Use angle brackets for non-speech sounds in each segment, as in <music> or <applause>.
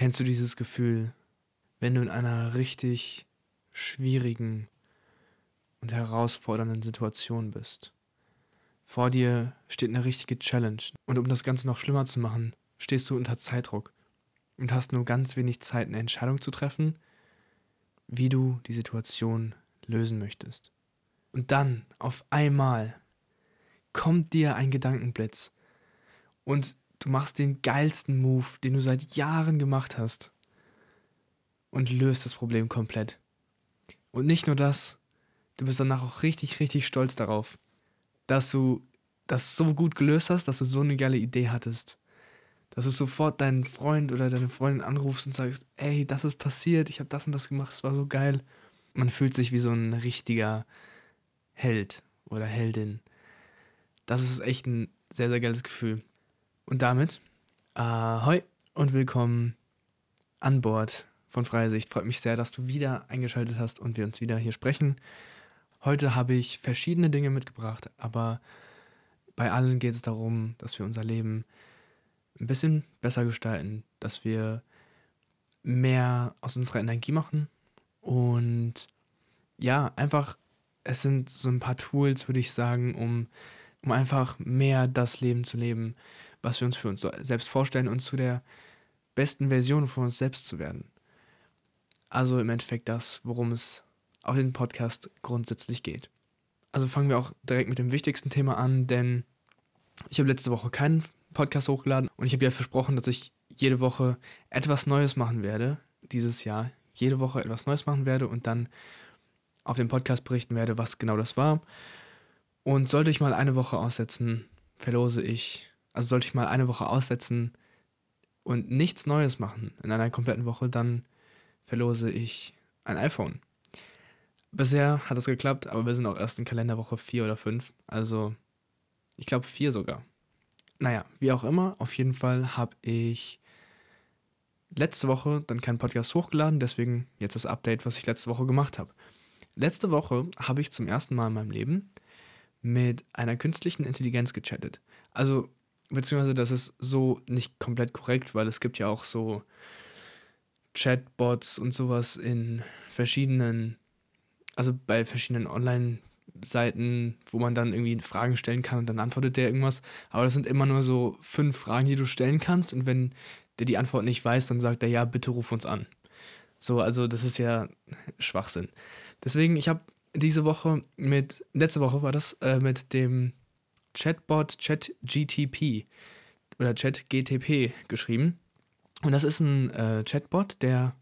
Kennst du dieses Gefühl, wenn du in einer richtig schwierigen und herausfordernden Situation bist? Vor dir steht eine richtige Challenge. Und um das Ganze noch schlimmer zu machen, stehst du unter Zeitdruck und hast nur ganz wenig Zeit, eine Entscheidung zu treffen, wie du die Situation lösen möchtest. Und dann, auf einmal, kommt dir ein Gedankenblitz und du machst den geilsten Move, den du seit Jahren gemacht hast und löst das Problem komplett. Und nicht nur das, du bist danach auch richtig, richtig stolz darauf, dass du das so gut gelöst hast, dass du so eine geile Idee hattest. Dass du sofort deinen Freund oder deine Freundin anrufst und sagst, ey, das ist passiert, ich habe das und das gemacht, es war so geil. Man fühlt sich wie so ein richtiger Held oder Heldin. Das ist echt ein sehr, sehr geiles Gefühl. Und damit, ahoi und willkommen an Bord von Freie Sicht. Freut mich sehr, dass du wieder eingeschaltet hast und wir uns wieder hier sprechen. Heute habe ich verschiedene Dinge mitgebracht, aber bei allen geht es darum, dass wir unser Leben ein bisschen besser gestalten, dass wir mehr aus unserer Energie machen und ja, einfach, es sind so ein paar Tools, würde ich sagen, um, um einfach mehr das Leben zu leben, was wir uns für uns selbst vorstellen und zu der besten Version von uns selbst zu werden. Also im Endeffekt das, worum es auf diesem Podcast grundsätzlich geht. Also fangen wir auch direkt mit dem wichtigsten Thema an, denn ich habe letzte Woche keinen Podcast hochgeladen und ich habe ja versprochen, dass ich jede Woche etwas Neues machen werde, dieses Jahr. Jede Woche etwas Neues machen werde und dann auf dem Podcast berichten werde, was genau das war. Und sollte ich mal eine Woche aussetzen, verlose ich, also sollte ich mal eine Woche aussetzen und nichts Neues machen in einer kompletten Woche, dann verlose ich ein iPhone. Bisher hat es geklappt, aber wir sind auch erst in Kalenderwoche 4 oder 5. Also, ich glaube 4 sogar. Naja, wie auch immer, auf jeden Fall habe ich letzte Woche dann keinen Podcast hochgeladen, deswegen jetzt das Update, was ich letzte Woche gemacht habe. Letzte Woche habe ich zum ersten Mal in meinem Leben mit einer künstlichen Intelligenz gechattet. Also, beziehungsweise das ist so nicht komplett korrekt, weil es gibt ja auch so Chatbots und sowas in verschiedenen, also bei verschiedenen Online-Seiten, wo man dann irgendwie Fragen stellen kann und dann antwortet der irgendwas. Aber das sind immer nur so fünf Fragen, die du stellen kannst und wenn der die Antwort nicht weiß, dann sagt er ja, bitte ruf uns an. So, also das ist ja Schwachsinn. Deswegen, ich habe diese Woche mit, letzte Woche war das, äh, mit dem Chatbot ChatGTP oder ChatGTP geschrieben. Und das ist ein äh, Chatbot, der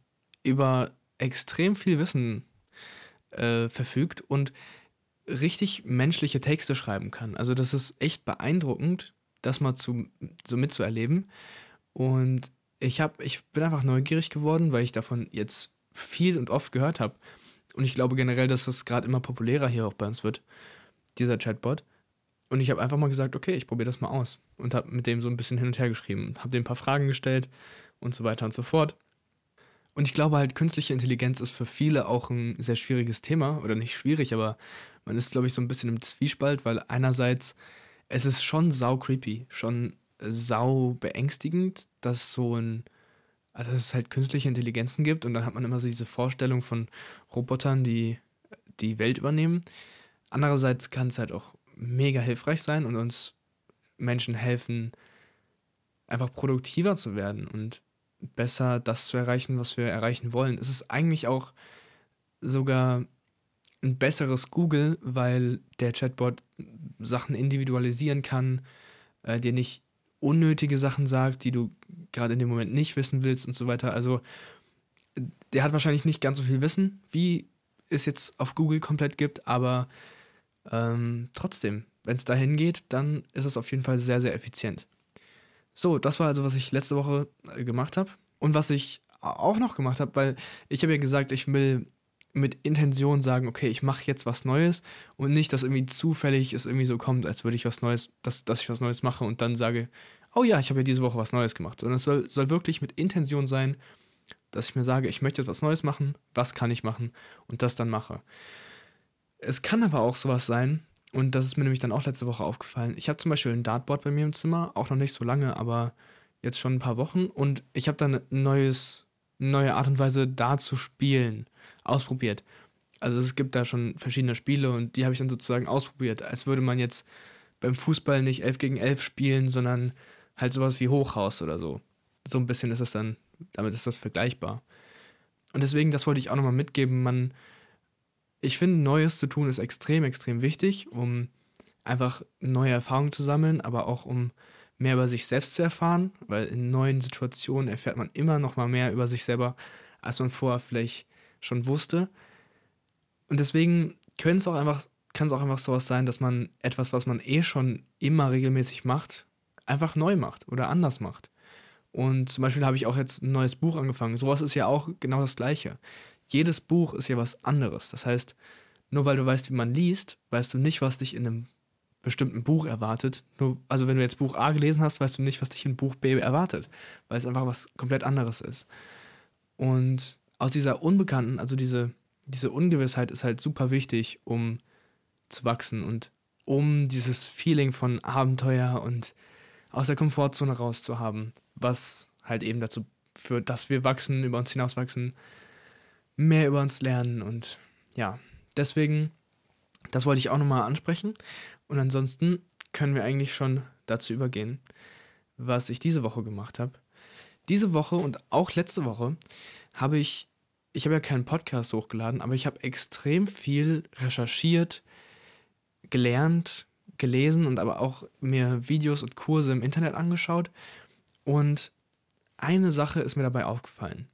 über extrem viel Wissen äh, verfügt und richtig menschliche Texte schreiben kann. Also das ist echt beeindruckend, das mal zu, so mitzuerleben. Und ich, hab, ich bin einfach neugierig geworden, weil ich davon jetzt viel und oft gehört habe. Und ich glaube generell, dass das gerade immer populärer hier auch bei uns wird, dieser Chatbot. Und ich habe einfach mal gesagt, okay, ich probiere das mal aus. Und habe mit dem so ein bisschen hin und her geschrieben. Habe dem ein paar Fragen gestellt und so weiter und so fort. Und ich glaube halt, künstliche Intelligenz ist für viele auch ein sehr schwieriges Thema. Oder nicht schwierig, aber man ist, glaube ich, so ein bisschen im Zwiespalt, weil einerseits es ist schon sau creepy, schon sau beängstigend, dass so ein, also dass es halt künstliche Intelligenzen gibt und dann hat man immer so diese Vorstellung von Robotern, die die Welt übernehmen. Andererseits kann es halt auch mega hilfreich sein und uns Menschen helfen, einfach produktiver zu werden und besser das zu erreichen, was wir erreichen wollen. Es ist eigentlich auch sogar ein besseres Google, weil der Chatbot Sachen individualisieren kann, äh, dir nicht unnötige Sachen sagt, die du gerade in dem Moment nicht wissen willst und so weiter. Also der hat wahrscheinlich nicht ganz so viel Wissen, wie es jetzt auf Google komplett gibt, aber ähm, trotzdem, wenn es dahin geht, dann ist es auf jeden Fall sehr, sehr effizient. So, das war also, was ich letzte Woche äh, gemacht habe. Und was ich auch noch gemacht habe, weil ich habe ja gesagt, ich will mit Intention sagen, okay, ich mache jetzt was Neues und nicht, dass irgendwie zufällig es irgendwie so kommt, als würde ich was Neues, dass, dass ich was Neues mache und dann sage, oh ja, ich habe ja diese Woche was Neues gemacht. Sondern es soll, soll wirklich mit Intention sein, dass ich mir sage, ich möchte etwas Neues machen, was kann ich machen und das dann mache. Es kann aber auch sowas sein, und das ist mir nämlich dann auch letzte Woche aufgefallen. Ich habe zum Beispiel ein Dartboard bei mir im Zimmer, auch noch nicht so lange, aber jetzt schon ein paar Wochen und ich habe dann ein neues, neue Art und Weise da zu spielen ausprobiert. Also es gibt da schon verschiedene Spiele und die habe ich dann sozusagen ausprobiert, als würde man jetzt beim Fußball nicht 11 gegen 11 spielen, sondern halt sowas wie Hochhaus oder so. So ein bisschen ist das dann, damit ist das vergleichbar. Und deswegen, das wollte ich auch nochmal mitgeben, man, ich finde, Neues zu tun ist extrem, extrem wichtig, um einfach neue Erfahrungen zu sammeln, aber auch um mehr über sich selbst zu erfahren, weil in neuen Situationen erfährt man immer noch mal mehr über sich selber, als man vorher vielleicht schon wusste. Und deswegen können es auch einfach, kann es auch einfach sowas sein, dass man etwas, was man eh schon immer regelmäßig macht, einfach neu macht oder anders macht. Und zum Beispiel habe ich auch jetzt ein neues Buch angefangen. Sowas ist ja auch genau das Gleiche. Jedes Buch ist ja was anderes. Das heißt, nur weil du weißt, wie man liest, weißt du nicht, was dich in einem bestimmten Buch erwartet. Nur, also wenn du jetzt Buch A gelesen hast, weißt du nicht, was dich in Buch B erwartet, weil es einfach was komplett anderes ist. Und aus dieser Unbekannten, also diese, diese Ungewissheit ist halt super wichtig, um zu wachsen und um dieses Feeling von Abenteuer und aus der Komfortzone rauszuhaben, was halt eben dazu führt, dass wir wachsen, über uns hinauswachsen, mehr über uns lernen und ja, deswegen, das wollte ich auch nochmal ansprechen und ansonsten können wir eigentlich schon dazu übergehen, was ich diese Woche gemacht habe. Diese Woche und auch letzte Woche habe ich, ich habe ja keinen Podcast hochgeladen, aber ich habe extrem viel recherchiert, gelernt, gelesen und aber auch mir Videos und Kurse im Internet angeschaut. Und eine Sache ist mir dabei aufgefallen.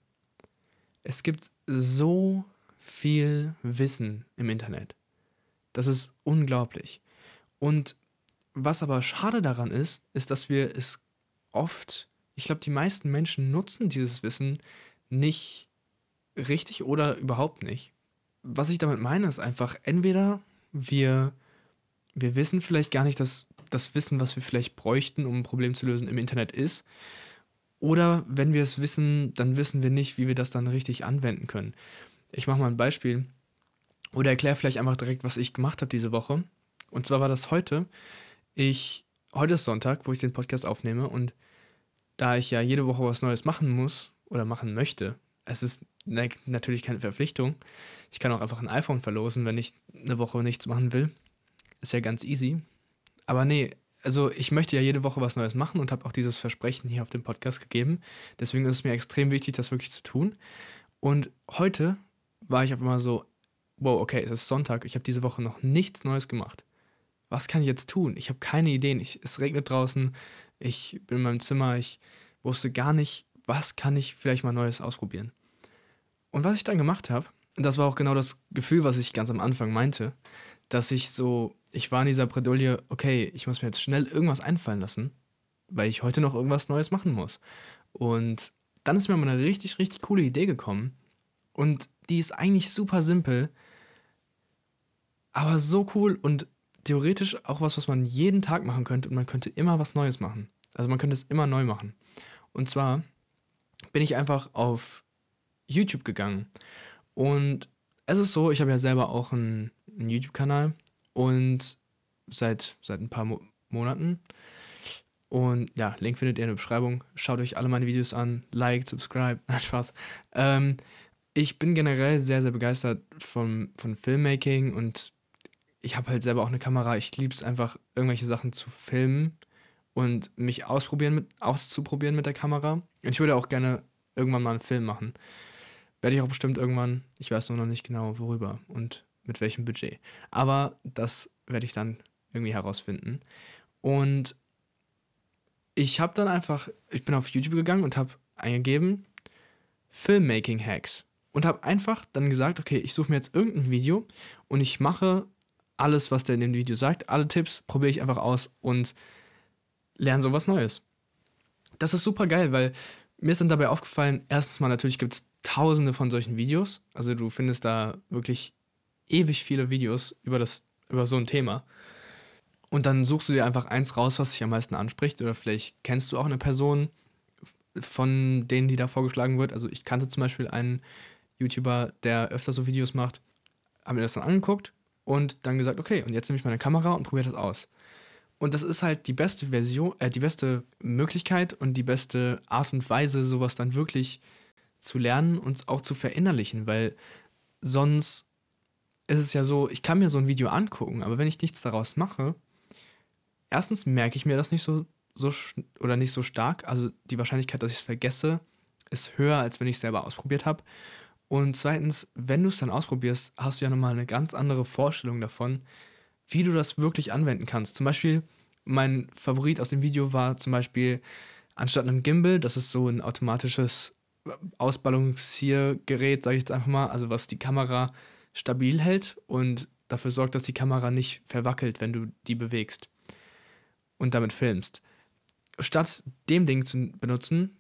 Es gibt so viel Wissen im Internet. Das ist unglaublich. Und was aber schade daran ist, ist, dass wir es oft, ich glaube, die meisten Menschen nutzen dieses Wissen nicht richtig oder überhaupt nicht. Was ich damit meine, ist einfach, entweder wir, wir wissen vielleicht gar nicht, dass das Wissen, was wir vielleicht bräuchten, um ein Problem zu lösen, im Internet ist. Oder wenn wir es wissen, dann wissen wir nicht, wie wir das dann richtig anwenden können. Ich mache mal ein Beispiel oder erkläre vielleicht einfach direkt, was ich gemacht habe diese Woche. Und zwar war das heute. Ich, heute ist Sonntag, wo ich den Podcast aufnehme und da ich ja jede Woche was Neues machen muss oder machen möchte, es ist ne, natürlich keine Verpflichtung. Ich kann auch einfach ein iPhone verlosen, wenn ich eine Woche nichts machen will. Ist ja ganz easy. Aber nee, also ich möchte ja jede Woche was Neues machen und habe auch dieses Versprechen hier auf dem Podcast gegeben. Deswegen ist es mir extrem wichtig, das wirklich zu tun. Und heute war ich auf einmal so, wow, okay, es ist Sonntag, ich habe diese Woche noch nichts Neues gemacht was kann ich jetzt tun? Ich habe keine Ideen. Ich, es regnet draußen, ich bin in meinem Zimmer, ich wusste gar nicht, was kann ich vielleicht mal Neues ausprobieren. Und was ich dann gemacht habe, das war auch genau das Gefühl, was ich ganz am Anfang meinte, dass ich so, ich war in dieser Bredouille, okay, ich muss mir jetzt schnell irgendwas einfallen lassen, weil ich heute noch irgendwas Neues machen muss. Und dann ist mir mal eine richtig, richtig coole Idee gekommen. Und die ist eigentlich super simpel, aber so cool und theoretisch auch was, was man jeden Tag machen könnte und man könnte immer was Neues machen. Also man könnte es immer neu machen. Und zwar bin ich einfach auf YouTube gegangen und es ist so, ich habe ja selber auch einen, einen YouTube-Kanal und seit, seit ein paar Mo Monaten. Und ja, Link findet ihr in der Beschreibung. Schaut euch alle meine Videos an, like, subscribe, <laughs> Spaß. Ähm, ich bin generell sehr, sehr begeistert vom, von Filmmaking und ich habe halt selber auch eine Kamera. Ich liebe es einfach, irgendwelche Sachen zu filmen und mich ausprobieren mit, auszuprobieren mit der Kamera. Und ich würde auch gerne irgendwann mal einen Film machen. Werde ich auch bestimmt irgendwann. Ich weiß nur noch nicht genau, worüber und mit welchem Budget. Aber das werde ich dann irgendwie herausfinden. Und ich habe dann einfach, ich bin auf YouTube gegangen und habe eingegeben Filmmaking Hacks und habe einfach dann gesagt, okay, ich suche mir jetzt irgendein Video und ich mache alles, was der in dem Video sagt, alle Tipps probiere ich einfach aus und lerne so was Neues. Das ist super geil, weil mir ist dann dabei aufgefallen, erstens mal natürlich gibt es tausende von solchen Videos. Also du findest da wirklich ewig viele Videos über, das, über so ein Thema. Und dann suchst du dir einfach eins raus, was dich am meisten anspricht. Oder vielleicht kennst du auch eine Person von denen, die da vorgeschlagen wird. Also ich kannte zum Beispiel einen YouTuber, der öfter so Videos macht. Habe mir das dann angeguckt und dann gesagt, okay, und jetzt nehme ich meine Kamera und probiere das aus. Und das ist halt die beste Version, äh, die beste Möglichkeit und die beste Art und Weise, sowas dann wirklich zu lernen und auch zu verinnerlichen, weil sonst ist es ja so, ich kann mir so ein Video angucken, aber wenn ich nichts daraus mache, erstens merke ich mir das nicht so, so oder nicht so stark. Also die Wahrscheinlichkeit, dass ich es vergesse, ist höher, als wenn ich es selber ausprobiert habe. Und zweitens, wenn du es dann ausprobierst, hast du ja nochmal eine ganz andere Vorstellung davon, wie du das wirklich anwenden kannst. Zum Beispiel, mein Favorit aus dem Video war zum Beispiel, anstatt einem Gimbal, das ist so ein automatisches Ausbalanciergerät, sage ich jetzt einfach mal, also was die Kamera stabil hält und dafür sorgt, dass die Kamera nicht verwackelt, wenn du die bewegst und damit filmst. Statt dem Ding zu benutzen,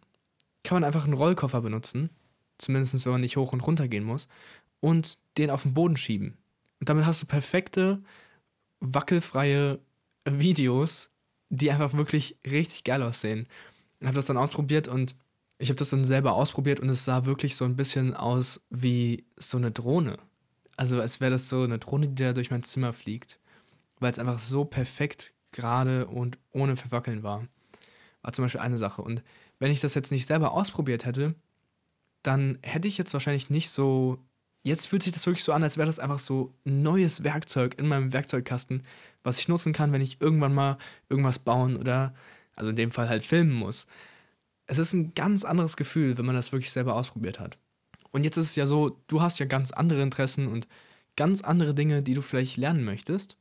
kann man einfach einen Rollkoffer benutzen, zumindest wenn man nicht hoch und runter gehen muss, und den auf den Boden schieben. Und damit hast du perfekte, wackelfreie <laughs> Videos, die einfach wirklich richtig geil aussehen. Ich habe das dann ausprobiert und ich habe das dann selber ausprobiert und es sah wirklich so ein bisschen aus wie so eine Drohne. Also als wäre das so eine Drohne, die da durch mein Zimmer fliegt. Weil es einfach so perfekt gerade und ohne Verwackeln war. War zum Beispiel eine Sache. Und wenn ich das jetzt nicht selber ausprobiert hätte, dann hätte ich jetzt wahrscheinlich nicht so. Jetzt fühlt sich das wirklich so an, als wäre das einfach so ein neues Werkzeug in meinem Werkzeugkasten, was ich nutzen kann, wenn ich irgendwann mal irgendwas bauen oder, also in dem Fall halt filmen muss. Es ist ein ganz anderes Gefühl, wenn man das wirklich selber ausprobiert hat. Und jetzt ist es ja so, du hast ja ganz andere Interessen und ganz andere Dinge, die du vielleicht lernen möchtest.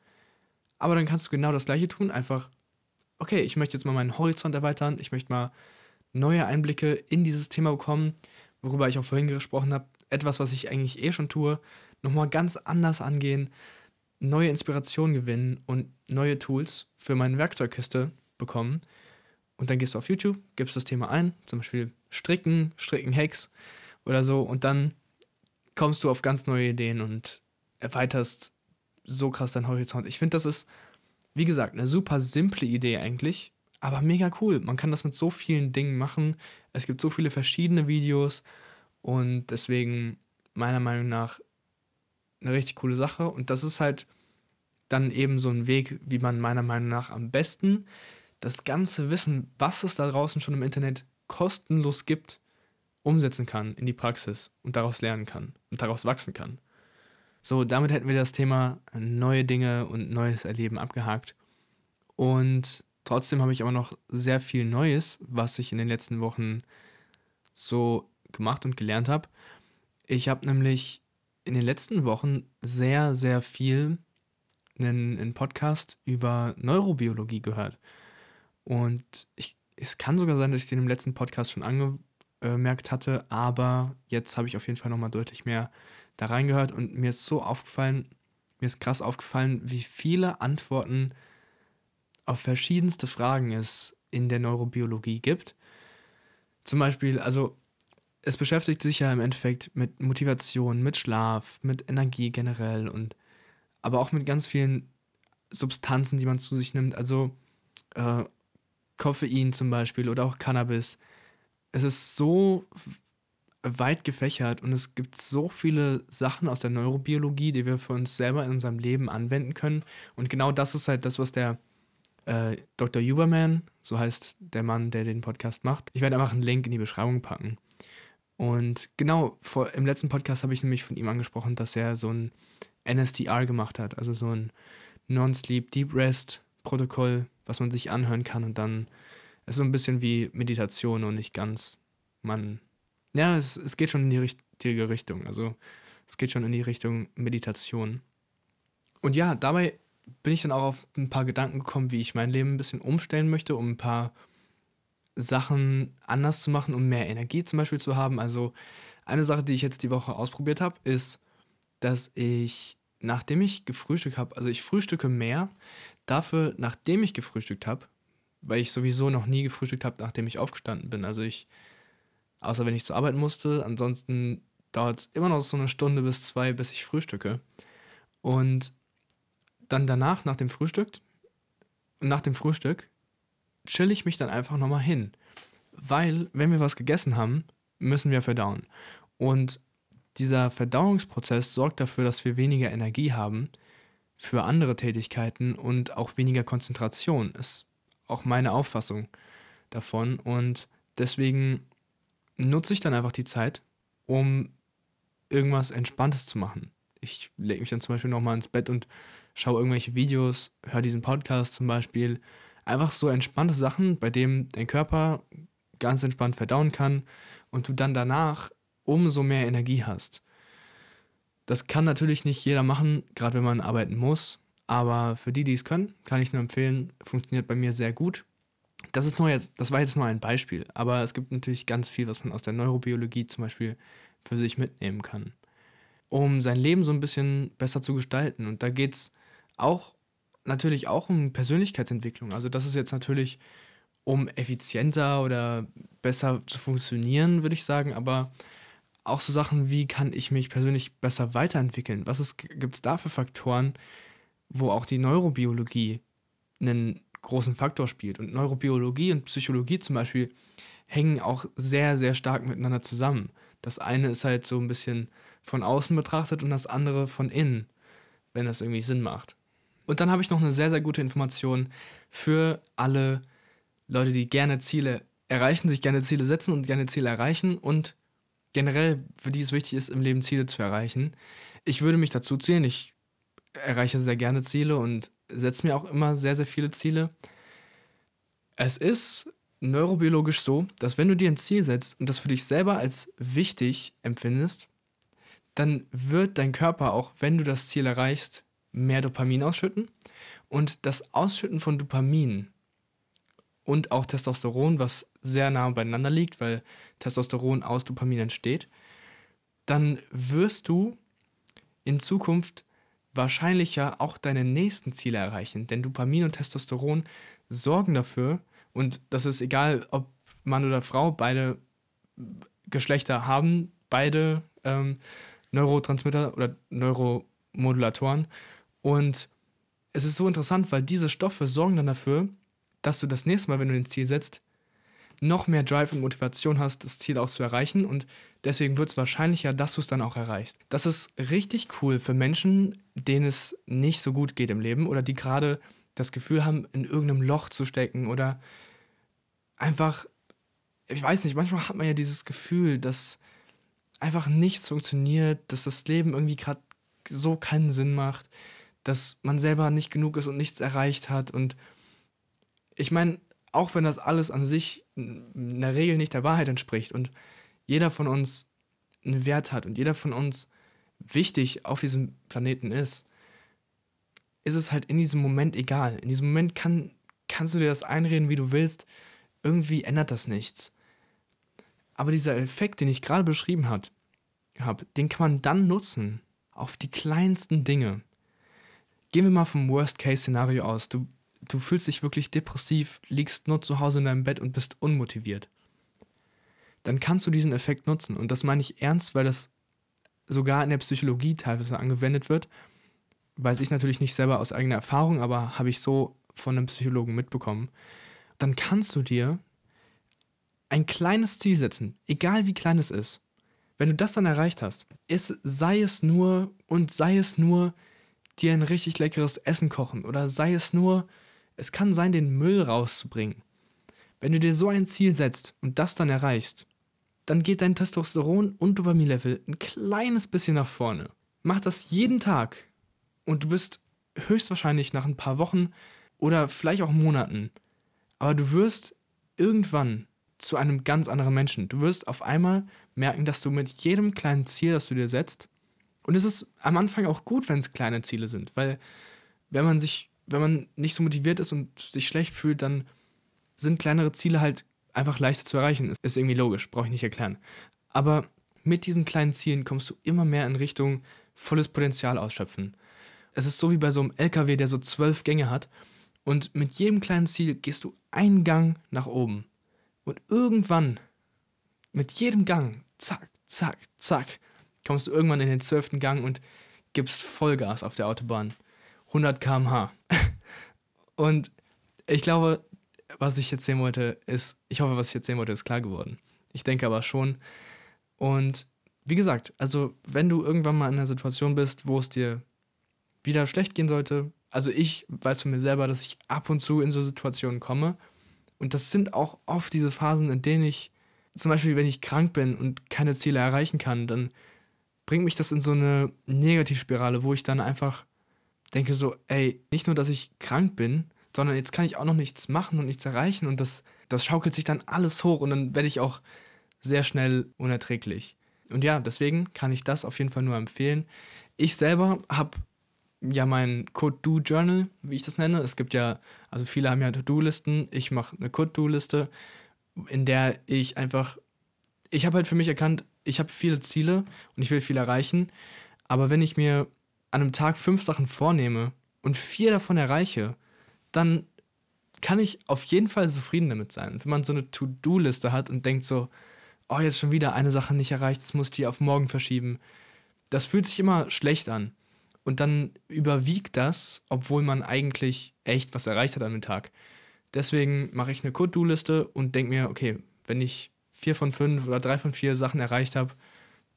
Aber dann kannst du genau das gleiche tun, einfach, okay, ich möchte jetzt mal meinen Horizont erweitern, ich möchte mal neue Einblicke in dieses Thema bekommen, worüber ich auch vorhin gesprochen habe, etwas, was ich eigentlich eh schon tue, nochmal ganz anders angehen, neue Inspirationen gewinnen und neue Tools für meine Werkzeugkiste bekommen. Und dann gehst du auf YouTube, gibst das Thema ein, zum Beispiel Stricken, Stricken-Hacks oder so, und dann kommst du auf ganz neue Ideen und erweiterst so krass dein Horizont. Ich finde, das ist, wie gesagt, eine super simple Idee eigentlich, aber mega cool. Man kann das mit so vielen Dingen machen. Es gibt so viele verschiedene Videos und deswegen meiner Meinung nach eine richtig coole Sache. Und das ist halt dann eben so ein Weg, wie man meiner Meinung nach am besten das ganze Wissen, was es da draußen schon im Internet kostenlos gibt, umsetzen kann in die Praxis und daraus lernen kann und daraus wachsen kann. So, damit hätten wir das Thema neue Dinge und neues Erleben abgehakt. Und trotzdem habe ich aber noch sehr viel Neues, was ich in den letzten Wochen so gemacht und gelernt habe. Ich habe nämlich in den letzten Wochen sehr, sehr viel einen, einen Podcast über Neurobiologie gehört. Und ich, es kann sogar sein, dass ich den im letzten Podcast schon angemerkt hatte, aber jetzt habe ich auf jeden Fall nochmal deutlich mehr da reingehört und mir ist so aufgefallen, mir ist krass aufgefallen, wie viele Antworten auf verschiedenste Fragen es in der Neurobiologie gibt. Zum Beispiel, also es beschäftigt sich ja im Endeffekt mit Motivation, mit Schlaf, mit Energie generell und aber auch mit ganz vielen Substanzen, die man zu sich nimmt. Also äh, Koffein zum Beispiel oder auch Cannabis. Es ist so weit gefächert und es gibt so viele Sachen aus der Neurobiologie, die wir für uns selber in unserem Leben anwenden können. Und genau das ist halt das, was der äh, Dr. Huberman, so heißt der Mann, der den Podcast macht. Ich werde einfach einen Link in die Beschreibung packen. Und genau, vor, im letzten Podcast habe ich nämlich von ihm angesprochen, dass er so ein NSDR gemacht hat, also so ein Non-Sleep Deep Rest Protokoll, was man sich anhören kann und dann ist so ein bisschen wie Meditation und nicht ganz, man ja, es, es geht schon in die richtige Richtung. Also es geht schon in die Richtung Meditation. Und ja, dabei bin ich dann auch auf ein paar Gedanken gekommen, wie ich mein Leben ein bisschen umstellen möchte, um ein paar Sachen anders zu machen, um mehr Energie zum Beispiel zu haben. Also eine Sache, die ich jetzt die Woche ausprobiert habe, ist, dass ich, nachdem ich gefrühstückt habe, also ich frühstücke mehr, dafür, nachdem ich gefrühstückt habe, weil ich sowieso noch nie gefrühstückt habe, nachdem ich aufgestanden bin. Also ich außer wenn ich zur Arbeit musste. Ansonsten dauert es immer noch so eine Stunde bis zwei, bis ich frühstücke. Und dann danach, nach dem Frühstück, nach dem Frühstück, chill ich mich dann einfach nochmal hin. Weil, wenn wir was gegessen haben, müssen wir verdauen. Und dieser Verdauungsprozess sorgt dafür, dass wir weniger Energie haben für andere Tätigkeiten und auch weniger Konzentration. Ist auch meine Auffassung davon. Und deswegen nutze ich dann einfach die Zeit, um irgendwas Entspanntes zu machen. Ich lege mich dann zum Beispiel nochmal ins Bett und schaue irgendwelche Videos, höre diesen Podcast zum Beispiel. Einfach so entspannte Sachen, bei denen dein Körper ganz entspannt verdauen kann und du dann danach umso mehr Energie hast. Das kann natürlich nicht jeder machen, gerade wenn man arbeiten muss. Aber für die, die es können, kann ich nur empfehlen, funktioniert bei mir sehr gut. Das, ist nur jetzt, das war jetzt nur ein Beispiel, aber es gibt natürlich ganz viel, was man aus der Neurobiologie zum Beispiel für sich mitnehmen kann, um sein Leben so ein bisschen besser zu gestalten. Und da geht es auch natürlich auch um Persönlichkeitsentwicklung. Also das ist jetzt natürlich, um effizienter oder besser zu funktionieren, würde ich sagen, aber auch so Sachen wie kann ich mich persönlich besser weiterentwickeln? Was gibt es da für Faktoren, wo auch die Neurobiologie einen großen Faktor spielt? Und Neurobiologie und Psychologie zum Beispiel hängen auch sehr, sehr stark miteinander zusammen. Das eine ist halt so ein bisschen von außen betrachtet und das andere von innen, wenn das irgendwie Sinn macht. Und dann habe ich noch eine sehr, sehr gute Information für alle Leute, die gerne Ziele erreichen, sich gerne Ziele setzen und gerne Ziele erreichen und generell, für die es wichtig ist, im Leben Ziele zu erreichen. Ich würde mich dazu zählen. Ich erreiche sehr gerne Ziele und setze mir auch immer sehr, sehr viele Ziele. Es ist neurobiologisch so, dass wenn du dir ein Ziel setzt und das für dich selber als wichtig empfindest, dann wird dein Körper auch, wenn du das Ziel erreichst, mehr Dopamin ausschütten. Und das Ausschütten von Dopamin und auch Testosteron, was sehr nah beieinander liegt, weil Testosteron aus Dopamin entsteht, dann wirst du in Zukunft wahrscheinlicher auch deine nächsten Ziele erreichen. Denn Dopamin und Testosteron sorgen dafür, und das ist egal, ob Mann oder Frau, beide Geschlechter haben beide ähm, Neurotransmitter oder Neuromodulatoren. Und es ist so interessant, weil diese Stoffe sorgen dann dafür, dass du das nächste Mal, wenn du ein Ziel setzt, noch mehr Drive und Motivation hast, das Ziel auch zu erreichen und deswegen wird es wahrscheinlicher, dass du es dann auch erreichst. Das ist richtig cool für Menschen, denen es nicht so gut geht im Leben oder die gerade das Gefühl haben, in irgendeinem Loch zu stecken oder einfach, ich weiß nicht, manchmal hat man ja dieses Gefühl, dass einfach nichts funktioniert, dass das Leben irgendwie gerade so keinen Sinn macht, dass man selber nicht genug ist und nichts erreicht hat und ich meine, auch wenn das alles an sich in der Regel nicht der Wahrheit entspricht und jeder von uns einen Wert hat und jeder von uns wichtig auf diesem Planeten ist, ist es halt in diesem Moment egal. In diesem Moment kann, kannst du dir das einreden, wie du willst. Irgendwie ändert das nichts. Aber dieser Effekt, den ich gerade beschrieben habe, den kann man dann nutzen auf die kleinsten Dinge. Gehen wir mal vom Worst-Case-Szenario aus. Du du fühlst dich wirklich depressiv, liegst nur zu Hause in deinem Bett und bist unmotiviert, dann kannst du diesen Effekt nutzen. Und das meine ich ernst, weil das sogar in der Psychologie teilweise angewendet wird. Weiß ich natürlich nicht selber aus eigener Erfahrung, aber habe ich so von einem Psychologen mitbekommen. Dann kannst du dir ein kleines Ziel setzen, egal wie klein es ist. Wenn du das dann erreicht hast, ist, sei es nur und sei es nur dir ein richtig leckeres Essen kochen oder sei es nur es kann sein, den Müll rauszubringen. Wenn du dir so ein Ziel setzt und das dann erreichst, dann geht dein Testosteron- und Dopaminlevel ein kleines bisschen nach vorne. Mach das jeden Tag und du bist höchstwahrscheinlich nach ein paar Wochen oder vielleicht auch Monaten, aber du wirst irgendwann zu einem ganz anderen Menschen. Du wirst auf einmal merken, dass du mit jedem kleinen Ziel, das du dir setzt, und es ist am Anfang auch gut, wenn es kleine Ziele sind, weil wenn man sich wenn man nicht so motiviert ist und sich schlecht fühlt, dann sind kleinere Ziele halt einfach leichter zu erreichen. Ist irgendwie logisch, brauche ich nicht erklären. Aber mit diesen kleinen Zielen kommst du immer mehr in Richtung volles Potenzial ausschöpfen. Es ist so wie bei so einem LKW, der so zwölf Gänge hat. Und mit jedem kleinen Ziel gehst du einen Gang nach oben. Und irgendwann, mit jedem Gang, zack, zack, zack, kommst du irgendwann in den zwölften Gang und gibst Vollgas auf der Autobahn. 100 km/h. <laughs> Und ich glaube, was ich erzählen wollte, ist, ich hoffe, was ich erzählen wollte, ist klar geworden. Ich denke aber schon. Und wie gesagt, also wenn du irgendwann mal in einer Situation bist, wo es dir wieder schlecht gehen sollte. Also ich weiß von mir selber, dass ich ab und zu in so Situationen komme. Und das sind auch oft diese Phasen, in denen ich, zum Beispiel wenn ich krank bin und keine Ziele erreichen kann, dann bringt mich das in so eine Negativspirale, wo ich dann einfach denke so, ey, nicht nur, dass ich krank bin, sondern jetzt kann ich auch noch nichts machen und nichts erreichen und das, das schaukelt sich dann alles hoch und dann werde ich auch sehr schnell unerträglich. Und ja, deswegen kann ich das auf jeden Fall nur empfehlen. Ich selber habe ja mein Code-Do-Journal, wie ich das nenne. Es gibt ja, also viele haben ja To-Do-Listen. Ich mache eine Code-Do-Liste, in der ich einfach, ich habe halt für mich erkannt, ich habe viele Ziele und ich will viel erreichen. Aber wenn ich mir an einem Tag fünf Sachen vornehme und vier davon erreiche, dann kann ich auf jeden Fall zufrieden damit sein. Wenn man so eine To-Do-Liste hat und denkt so, oh, jetzt schon wieder eine Sache nicht erreicht, jetzt muss ich die auf morgen verschieben. Das fühlt sich immer schlecht an. Und dann überwiegt das, obwohl man eigentlich echt was erreicht hat an dem Tag. Deswegen mache ich eine Code-Do-Liste und denke mir, okay, wenn ich vier von fünf oder drei von vier Sachen erreicht habe,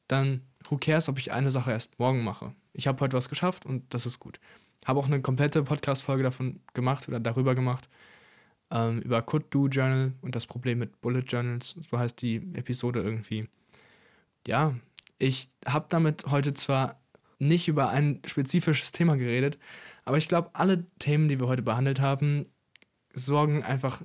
dann who cares, ob ich eine Sache erst morgen mache. Ich habe heute was geschafft und das ist gut. Habe auch eine komplette Podcast-Folge davon gemacht oder darüber gemacht, ähm, über Could-Do-Journal und das Problem mit Bullet Journals, so heißt die Episode irgendwie. Ja, ich habe damit heute zwar nicht über ein spezifisches Thema geredet, aber ich glaube, alle Themen, die wir heute behandelt haben, sorgen einfach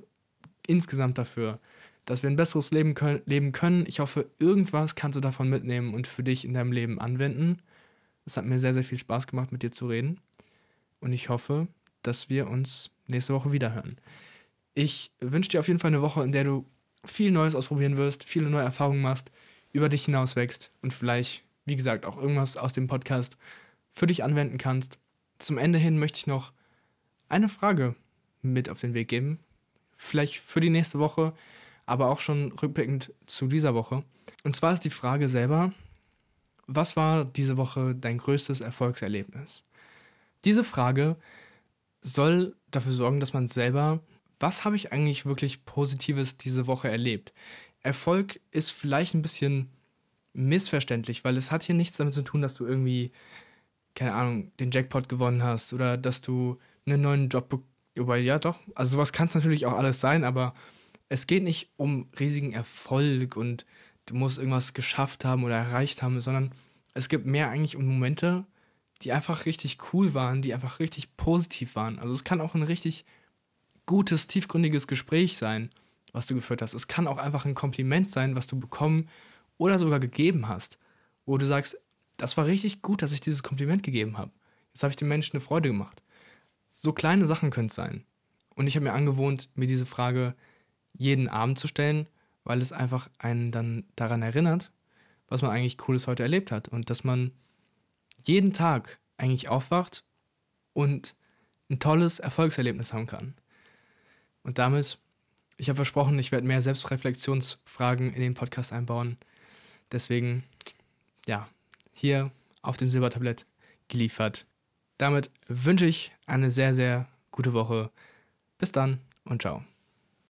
insgesamt dafür, dass wir ein besseres Leben können, leben können. Ich hoffe, irgendwas kannst du davon mitnehmen und für dich in deinem Leben anwenden. Es hat mir sehr, sehr viel Spaß gemacht, mit dir zu reden. Und ich hoffe, dass wir uns nächste Woche wieder hören. Ich wünsche dir auf jeden Fall eine Woche, in der du viel Neues ausprobieren wirst, viele neue Erfahrungen machst, über dich hinaus wächst und vielleicht, wie gesagt, auch irgendwas aus dem Podcast für dich anwenden kannst. Zum Ende hin möchte ich noch eine Frage mit auf den Weg geben. Vielleicht für die nächste Woche, aber auch schon rückblickend zu dieser Woche. Und zwar ist die Frage selber, was war diese Woche dein größtes Erfolgserlebnis? Diese Frage soll dafür sorgen, dass man selber was habe ich eigentlich wirklich Positives diese Woche erlebt? Erfolg ist vielleicht ein bisschen missverständlich, weil es hat hier nichts damit zu tun, dass du irgendwie, keine Ahnung, den Jackpot gewonnen hast oder dass du einen neuen Job bekommst. Wobei, ja doch, also sowas kann es natürlich auch alles sein, aber es geht nicht um riesigen Erfolg und du musst irgendwas geschafft haben oder erreicht haben, sondern es gibt mehr eigentlich um Momente, die einfach richtig cool waren, die einfach richtig positiv waren. Also es kann auch ein richtig gutes, tiefgründiges Gespräch sein, was du geführt hast. Es kann auch einfach ein Kompliment sein, was du bekommen oder sogar gegeben hast, wo du sagst, das war richtig gut, dass ich dieses Kompliment gegeben habe. Jetzt habe ich den Menschen eine Freude gemacht. So kleine Sachen können es sein. Und ich habe mir angewohnt, mir diese Frage jeden Abend zu stellen, weil es einfach einen dann daran erinnert, was man eigentlich Cooles heute erlebt hat. Und dass man jeden Tag eigentlich aufwacht und ein tolles Erfolgserlebnis haben kann. Und damit, ich habe versprochen, ich werde mehr Selbstreflexionsfragen in den Podcast einbauen. Deswegen, ja, hier auf dem Silbertablett geliefert. Damit wünsche ich eine sehr, sehr gute Woche. Bis dann und ciao.